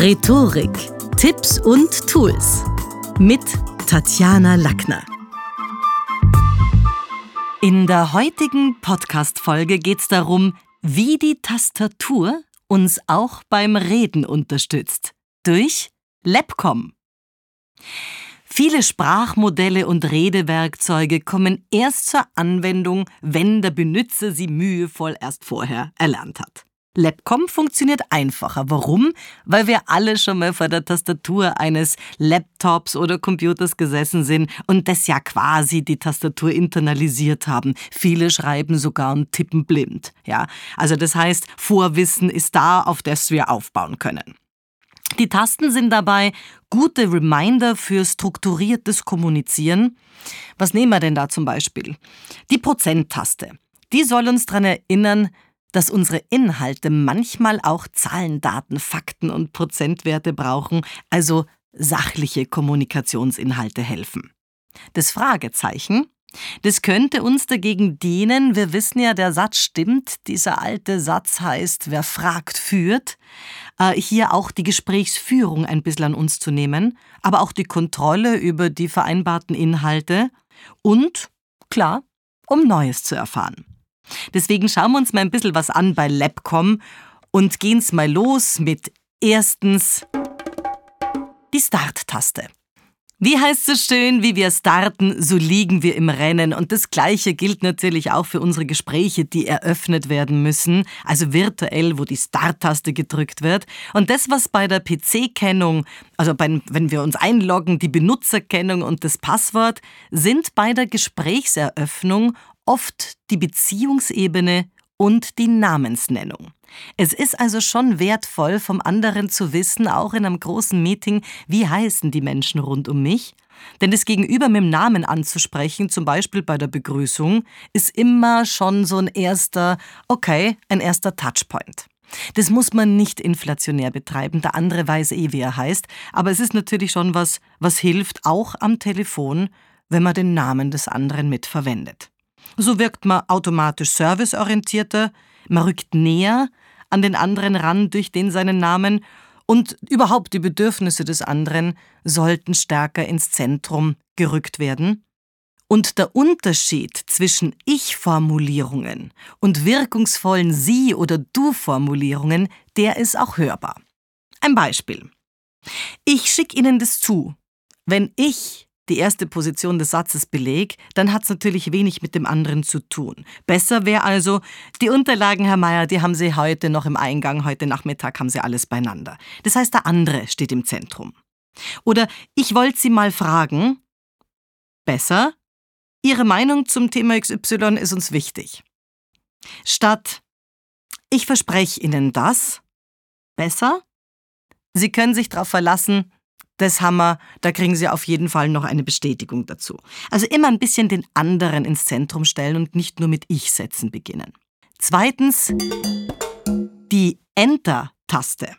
Rhetorik, Tipps und Tools mit Tatjana Lackner. In der heutigen Podcast-Folge geht es darum, wie die Tastatur uns auch beim Reden unterstützt. Durch Labcom. Viele Sprachmodelle und Redewerkzeuge kommen erst zur Anwendung, wenn der Benutzer sie mühevoll erst vorher erlernt hat. Labcom funktioniert einfacher. Warum? Weil wir alle schon mal vor der Tastatur eines Laptops oder Computers gesessen sind und das ja quasi die Tastatur internalisiert haben. Viele schreiben sogar und tippen blind. Ja, also das heißt, Vorwissen ist da, auf das wir aufbauen können. Die Tasten sind dabei gute Reminder für strukturiertes Kommunizieren. Was nehmen wir denn da zum Beispiel? Die Prozenttaste. Die soll uns daran erinnern, dass unsere Inhalte manchmal auch Zahlen, Daten, Fakten und Prozentwerte brauchen, also sachliche Kommunikationsinhalte helfen. Das Fragezeichen, das könnte uns dagegen dienen, wir wissen ja, der Satz stimmt, dieser alte Satz heißt, wer fragt, führt, äh, hier auch die Gesprächsführung ein bisschen an uns zu nehmen, aber auch die Kontrolle über die vereinbarten Inhalte und, klar, um Neues zu erfahren. Deswegen schauen wir uns mal ein bisschen was an bei Labcom und gehen's mal los mit erstens die Start-Taste. Wie heißt es so schön, wie wir starten, so liegen wir im Rennen. Und das Gleiche gilt natürlich auch für unsere Gespräche, die eröffnet werden müssen, also virtuell, wo die Start-Taste gedrückt wird. Und das, was bei der PC-Kennung, also bei, wenn wir uns einloggen, die Benutzerkennung und das Passwort, sind bei der Gesprächseröffnung oft die Beziehungsebene und die Namensnennung. Es ist also schon wertvoll, vom anderen zu wissen, auch in einem großen Meeting, wie heißen die Menschen rund um mich. Denn das Gegenüber mit dem Namen anzusprechen, zum Beispiel bei der Begrüßung, ist immer schon so ein erster, okay, ein erster Touchpoint. Das muss man nicht inflationär betreiben, der andere weiß eh, wie er heißt, aber es ist natürlich schon was, was hilft, auch am Telefon, wenn man den Namen des anderen mitverwendet. So wirkt man automatisch serviceorientierter, man rückt näher an den anderen ran durch den seinen Namen und überhaupt die Bedürfnisse des anderen sollten stärker ins Zentrum gerückt werden. Und der Unterschied zwischen Ich-Formulierungen und wirkungsvollen Sie- oder Du-Formulierungen, der ist auch hörbar. Ein Beispiel. Ich schicke Ihnen das zu. Wenn ich die erste Position des Satzes beleg, dann hat es natürlich wenig mit dem anderen zu tun. Besser wäre also, die Unterlagen, Herr Meier, die haben Sie heute noch im Eingang, heute Nachmittag haben Sie alles beieinander. Das heißt, der andere steht im Zentrum. Oder ich wollte Sie mal fragen, besser, Ihre Meinung zum Thema XY ist uns wichtig. Statt ich verspreche Ihnen das, besser, Sie können sich darauf verlassen, das haben wir, da kriegen Sie auf jeden Fall noch eine Bestätigung dazu. Also immer ein bisschen den anderen ins Zentrum stellen und nicht nur mit Ich-Sätzen beginnen. Zweitens, die Enter-Taste.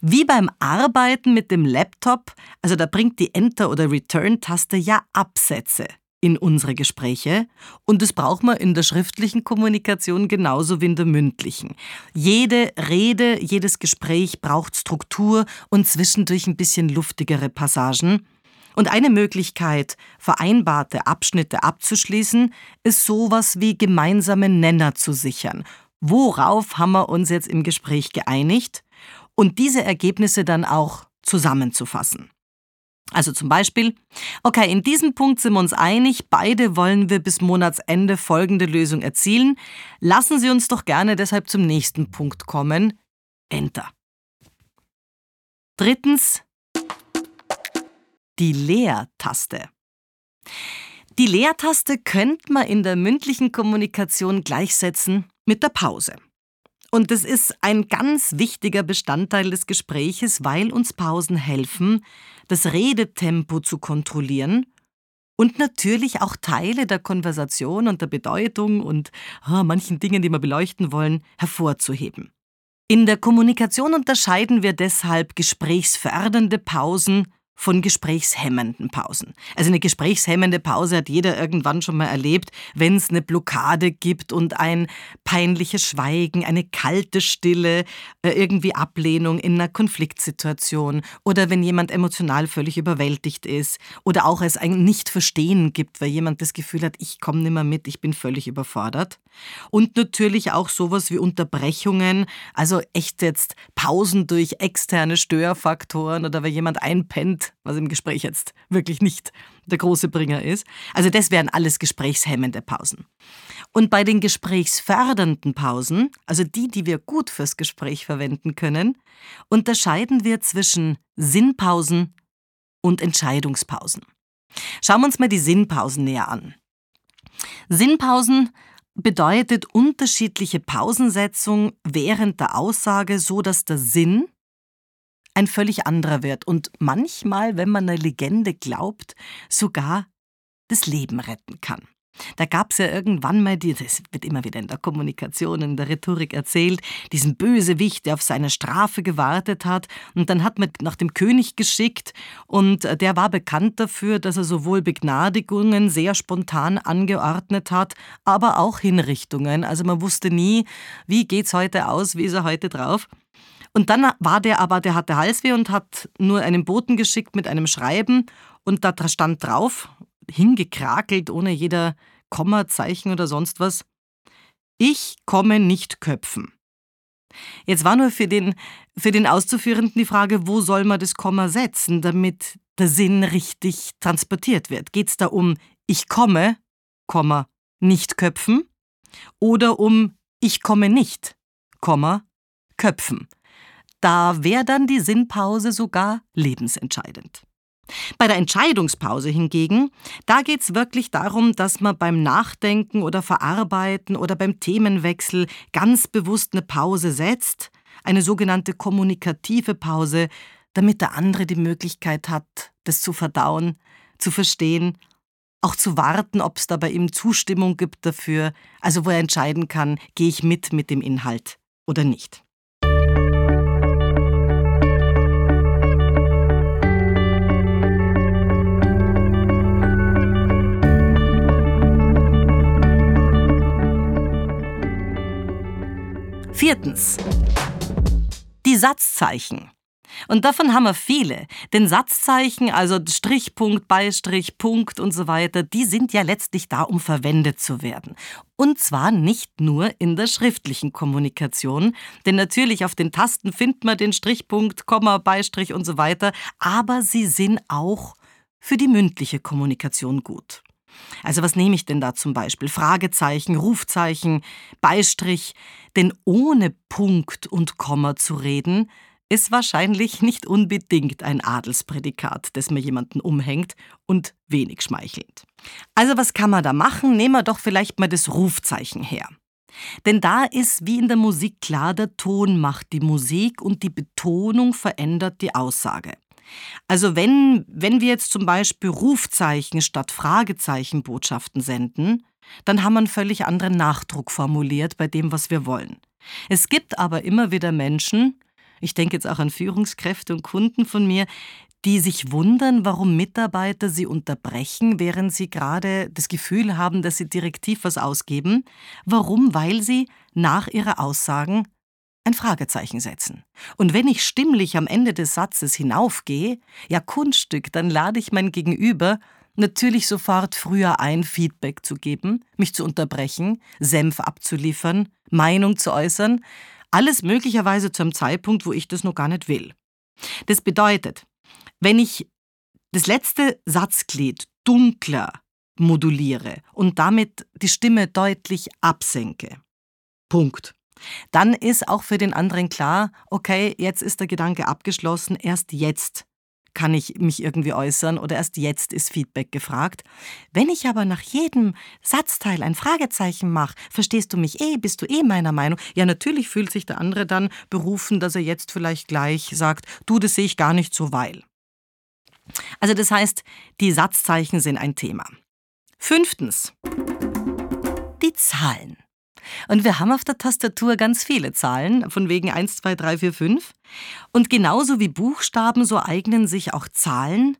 Wie beim Arbeiten mit dem Laptop, also da bringt die Enter- oder Return-Taste ja Absätze in unsere Gespräche und das braucht man in der schriftlichen Kommunikation genauso wie in der mündlichen. Jede Rede, jedes Gespräch braucht Struktur und zwischendurch ein bisschen luftigere Passagen. Und eine Möglichkeit, vereinbarte Abschnitte abzuschließen, ist sowas wie gemeinsame Nenner zu sichern. Worauf haben wir uns jetzt im Gespräch geeinigt? Und diese Ergebnisse dann auch zusammenzufassen. Also zum Beispiel, okay, in diesem Punkt sind wir uns einig, beide wollen wir bis Monatsende folgende Lösung erzielen. Lassen Sie uns doch gerne deshalb zum nächsten Punkt kommen. Enter. Drittens, die Leertaste. Die Leertaste könnte man in der mündlichen Kommunikation gleichsetzen mit der Pause. Und das ist ein ganz wichtiger Bestandteil des Gespräches, weil uns Pausen helfen, das Redetempo zu kontrollieren und natürlich auch Teile der Konversation und der Bedeutung und oh, manchen Dingen, die wir beleuchten wollen, hervorzuheben. In der Kommunikation unterscheiden wir deshalb gesprächsfördernde Pausen von gesprächshemmenden Pausen. Also eine gesprächshemmende Pause hat jeder irgendwann schon mal erlebt, wenn es eine Blockade gibt und ein peinliches Schweigen, eine kalte Stille, äh, irgendwie Ablehnung in einer Konfliktsituation oder wenn jemand emotional völlig überwältigt ist oder auch es ein Nicht-Verstehen gibt, weil jemand das Gefühl hat, ich komme nicht mehr mit, ich bin völlig überfordert. Und natürlich auch sowas wie Unterbrechungen, also echt jetzt Pausen durch externe Störfaktoren oder wenn jemand einpennt, was im Gespräch jetzt wirklich nicht der große Bringer ist. Also das wären alles gesprächshemmende Pausen. Und bei den gesprächsfördernden Pausen, also die, die wir gut fürs Gespräch verwenden können, unterscheiden wir zwischen Sinnpausen und Entscheidungspausen. Schauen wir uns mal die Sinnpausen näher an. Sinnpausen bedeutet unterschiedliche Pausensetzung während der Aussage, so dass der Sinn ein völlig anderer wird und manchmal, wenn man einer Legende glaubt, sogar das Leben retten kann. Da gab es ja irgendwann mal, die, das wird immer wieder in der Kommunikation, in der Rhetorik erzählt, diesen Bösewicht, der auf seine Strafe gewartet hat. Und dann hat man nach dem König geschickt und der war bekannt dafür, dass er sowohl Begnadigungen sehr spontan angeordnet hat, aber auch Hinrichtungen. Also man wusste nie, wie geht's heute aus, wie ist er heute drauf. Und dann war der aber, der hatte Halsweh und hat nur einen Boten geschickt mit einem Schreiben und da stand drauf, hingekrakelt, ohne jeder Kommazeichen oder sonst was. Ich komme nicht köpfen. Jetzt war nur für den, für den Auszuführenden die Frage, wo soll man das Komma setzen, damit der Sinn richtig transportiert wird. Geht es da um ich komme, Komma, nicht köpfen oder um ich komme nicht, Komma, köpfen. Da wäre dann die Sinnpause sogar lebensentscheidend. Bei der Entscheidungspause hingegen, da geht es wirklich darum, dass man beim Nachdenken oder Verarbeiten oder beim Themenwechsel ganz bewusst eine Pause setzt, eine sogenannte kommunikative Pause, damit der andere die Möglichkeit hat, das zu verdauen, zu verstehen, auch zu warten, ob es da bei ihm Zustimmung gibt dafür, also wo er entscheiden kann, gehe ich mit mit dem Inhalt oder nicht. Viertens. Die Satzzeichen. Und davon haben wir viele. Denn Satzzeichen, also Strichpunkt, Beistrich, Punkt und so weiter, die sind ja letztlich da, um verwendet zu werden. Und zwar nicht nur in der schriftlichen Kommunikation, denn natürlich auf den Tasten findet man den Strichpunkt, Komma, Beistrich und so weiter, aber sie sind auch für die mündliche Kommunikation gut. Also was nehme ich denn da zum Beispiel? Fragezeichen, Rufzeichen, Beistrich. Denn ohne Punkt und Komma zu reden, ist wahrscheinlich nicht unbedingt ein Adelsprädikat, das mir jemanden umhängt und wenig schmeichelnd. Also was kann man da machen? Nehmen wir doch vielleicht mal das Rufzeichen her. Denn da ist wie in der Musik klar, der Ton macht die Musik und die Betonung verändert die Aussage. Also wenn, wenn wir jetzt zum Beispiel Rufzeichen statt Fragezeichen Botschaften senden, dann haben wir einen völlig anderen Nachdruck formuliert bei dem, was wir wollen. Es gibt aber immer wieder Menschen, ich denke jetzt auch an Führungskräfte und Kunden von mir, die sich wundern, warum Mitarbeiter sie unterbrechen, während sie gerade das Gefühl haben, dass sie direktiv was ausgeben. Warum? Weil sie nach ihrer Aussagen ein Fragezeichen setzen. Und wenn ich stimmlich am Ende des Satzes hinaufgehe, ja Kunststück, dann lade ich mein Gegenüber natürlich sofort früher ein, Feedback zu geben, mich zu unterbrechen, Senf abzuliefern, Meinung zu äußern, alles möglicherweise zu einem Zeitpunkt, wo ich das noch gar nicht will. Das bedeutet, wenn ich das letzte Satzglied dunkler moduliere und damit die Stimme deutlich absenke. Punkt dann ist auch für den anderen klar, okay, jetzt ist der Gedanke abgeschlossen, erst jetzt kann ich mich irgendwie äußern oder erst jetzt ist Feedback gefragt. Wenn ich aber nach jedem Satzteil ein Fragezeichen mache, verstehst du mich eh, bist du eh meiner Meinung? Ja, natürlich fühlt sich der andere dann berufen, dass er jetzt vielleicht gleich sagt, du, das sehe ich gar nicht so, weil. Also das heißt, die Satzzeichen sind ein Thema. Fünftens. Die Zahlen. Und wir haben auf der Tastatur ganz viele Zahlen, von wegen 1, 2, 3, 4, 5. Und genauso wie Buchstaben, so eignen sich auch Zahlen,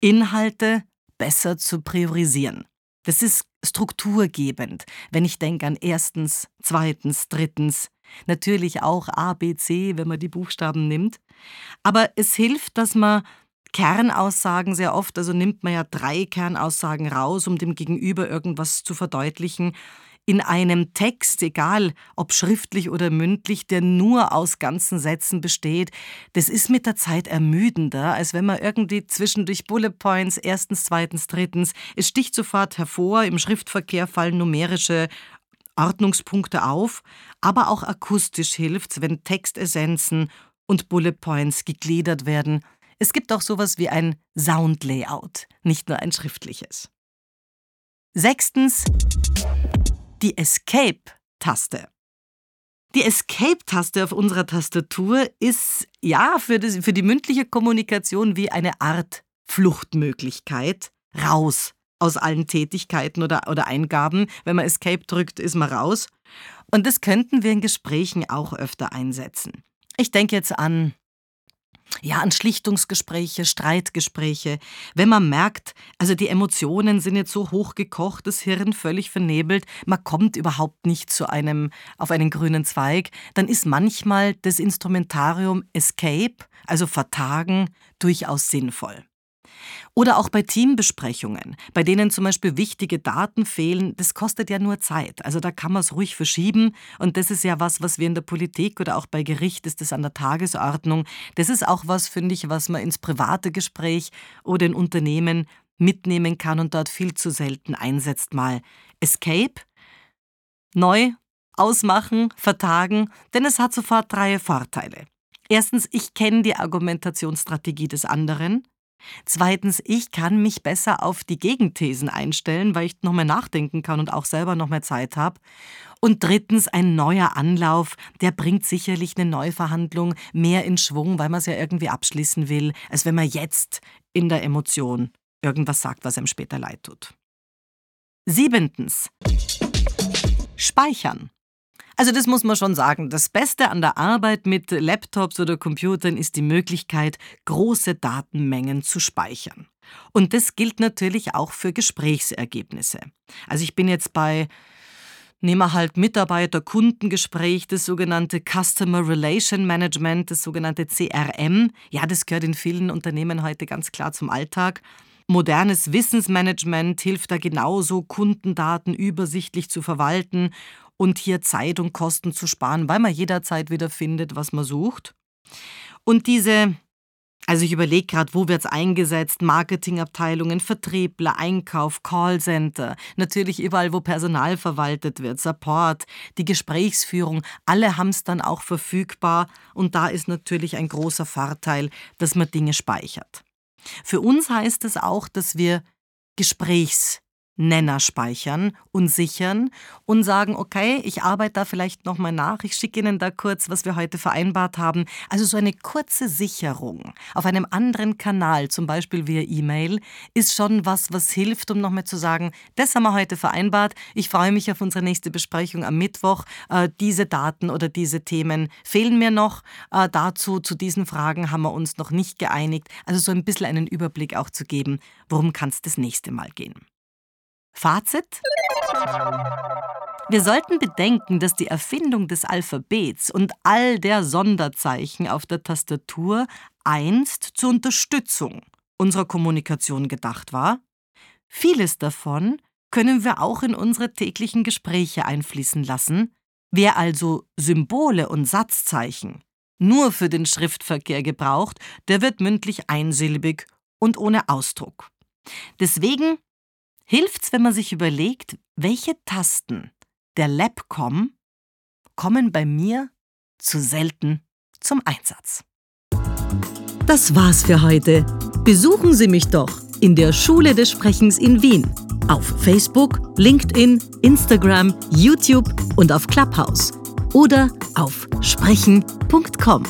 Inhalte besser zu priorisieren. Das ist strukturgebend, wenn ich denke an erstens, zweitens, drittens, natürlich auch A, B, C, wenn man die Buchstaben nimmt. Aber es hilft, dass man Kernaussagen sehr oft, also nimmt man ja drei Kernaussagen raus, um dem Gegenüber irgendwas zu verdeutlichen, in einem Text, egal ob schriftlich oder mündlich, der nur aus ganzen Sätzen besteht, das ist mit der Zeit ermüdender, als wenn man irgendwie zwischendurch Bullet Points, erstens, zweitens, drittens, es sticht sofort hervor, im Schriftverkehr fallen numerische Ordnungspunkte auf, aber auch akustisch hilft's, wenn Textessenzen und Bullet Points gegliedert werden. Es gibt auch sowas wie ein Soundlayout, nicht nur ein schriftliches. Sechstens die Escape-Taste. Die Escape-Taste auf unserer Tastatur ist ja für, das, für die mündliche Kommunikation wie eine Art Fluchtmöglichkeit raus aus allen Tätigkeiten oder, oder Eingaben. Wenn man Escape drückt, ist man raus. Und das könnten wir in Gesprächen auch öfter einsetzen. Ich denke jetzt an ja, an Schlichtungsgespräche, Streitgespräche, wenn man merkt, also die Emotionen sind jetzt so hochgekocht, das Hirn völlig vernebelt, man kommt überhaupt nicht zu einem, auf einen grünen Zweig, dann ist manchmal das Instrumentarium Escape, also Vertagen, durchaus sinnvoll. Oder auch bei Teambesprechungen, bei denen zum Beispiel wichtige Daten fehlen, das kostet ja nur Zeit. Also da kann man es ruhig verschieben. Und das ist ja was, was wir in der Politik oder auch bei Gericht ist das an der Tagesordnung. Das ist auch was, finde ich, was man ins private Gespräch oder in Unternehmen mitnehmen kann und dort viel zu selten einsetzt. Mal Escape, neu, ausmachen, vertagen, denn es hat sofort drei Vorteile. Erstens, ich kenne die Argumentationsstrategie des anderen. Zweitens, ich kann mich besser auf die Gegenthesen einstellen, weil ich noch mehr nachdenken kann und auch selber noch mehr Zeit habe. Und drittens, ein neuer Anlauf, der bringt sicherlich eine Neuverhandlung mehr in Schwung, weil man es ja irgendwie abschließen will, als wenn man jetzt in der Emotion irgendwas sagt, was einem später leid tut. Siebentens. Speichern. Also das muss man schon sagen. Das Beste an der Arbeit mit Laptops oder Computern ist die Möglichkeit, große Datenmengen zu speichern. Und das gilt natürlich auch für Gesprächsergebnisse. Also ich bin jetzt bei Nehmen wir halt Mitarbeiter-Kundengespräch, das sogenannte Customer Relation Management, das sogenannte CRM. Ja, das gehört in vielen Unternehmen heute ganz klar zum Alltag. Modernes Wissensmanagement hilft da genauso, Kundendaten übersichtlich zu verwalten und hier Zeit und Kosten zu sparen, weil man jederzeit wieder findet, was man sucht. Und diese, also ich überlege gerade, wo wird es eingesetzt? Marketingabteilungen, Vertriebler, Einkauf, Callcenter, natürlich überall, wo Personal verwaltet wird, Support, die Gesprächsführung, alle haben es dann auch verfügbar und da ist natürlich ein großer Vorteil, dass man Dinge speichert. Für uns heißt es auch, dass wir Gesprächs Nenner speichern und sichern und sagen, okay, ich arbeite da vielleicht nochmal nach, ich schicke Ihnen da kurz, was wir heute vereinbart haben. Also so eine kurze Sicherung auf einem anderen Kanal, zum Beispiel via E-Mail, ist schon was, was hilft, um nochmal zu sagen, das haben wir heute vereinbart, ich freue mich auf unsere nächste Besprechung am Mittwoch, äh, diese Daten oder diese Themen fehlen mir noch, äh, dazu, zu diesen Fragen haben wir uns noch nicht geeinigt, also so ein bisschen einen Überblick auch zu geben, worum kann es das nächste Mal gehen. Fazit? Wir sollten bedenken, dass die Erfindung des Alphabets und all der Sonderzeichen auf der Tastatur einst zur Unterstützung unserer Kommunikation gedacht war. Vieles davon können wir auch in unsere täglichen Gespräche einfließen lassen. Wer also Symbole und Satzzeichen nur für den Schriftverkehr gebraucht, der wird mündlich einsilbig und ohne Ausdruck. Deswegen hilft's, wenn man sich überlegt, welche Tasten der Labcom kommen bei mir zu selten zum Einsatz. Das war's für heute. Besuchen Sie mich doch in der Schule des Sprechens in Wien. Auf Facebook, LinkedIn, Instagram, YouTube und auf Clubhouse. Oder auf sprechen.com.